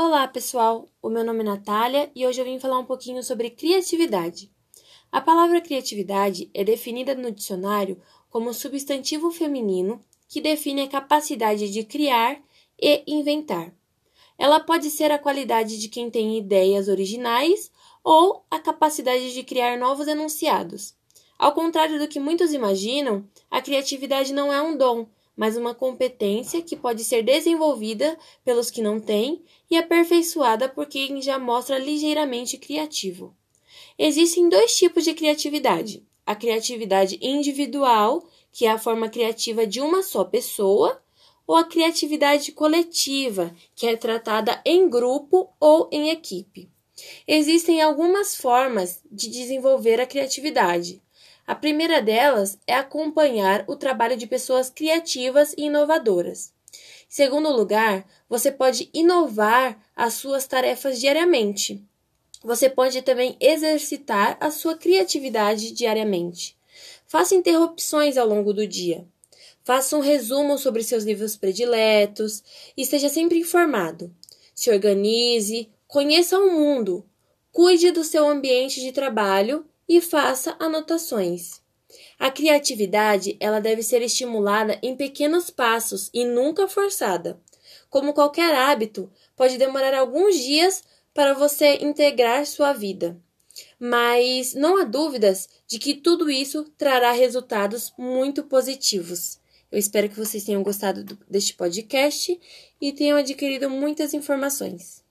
Olá, pessoal! O meu nome é Natália e hoje eu vim falar um pouquinho sobre criatividade. A palavra criatividade é definida no dicionário como substantivo feminino que define a capacidade de criar e inventar. Ela pode ser a qualidade de quem tem ideias originais ou a capacidade de criar novos enunciados. Ao contrário do que muitos imaginam, a criatividade não é um dom, mas uma competência que pode ser desenvolvida pelos que não têm e aperfeiçoada por quem já mostra ligeiramente criativo. Existem dois tipos de criatividade: a criatividade individual, que é a forma criativa de uma só pessoa, ou a criatividade coletiva, que é tratada em grupo ou em equipe. Existem algumas formas de desenvolver a criatividade. A primeira delas é acompanhar o trabalho de pessoas criativas e inovadoras. Em segundo lugar, você pode inovar as suas tarefas diariamente. Você pode também exercitar a sua criatividade diariamente. Faça interrupções ao longo do dia. Faça um resumo sobre seus livros prediletos e esteja sempre informado. Se organize, conheça o mundo, cuide do seu ambiente de trabalho e faça anotações. A criatividade, ela deve ser estimulada em pequenos passos e nunca forçada. Como qualquer hábito, pode demorar alguns dias para você integrar sua vida. Mas não há dúvidas de que tudo isso trará resultados muito positivos. Eu espero que vocês tenham gostado deste podcast e tenham adquirido muitas informações.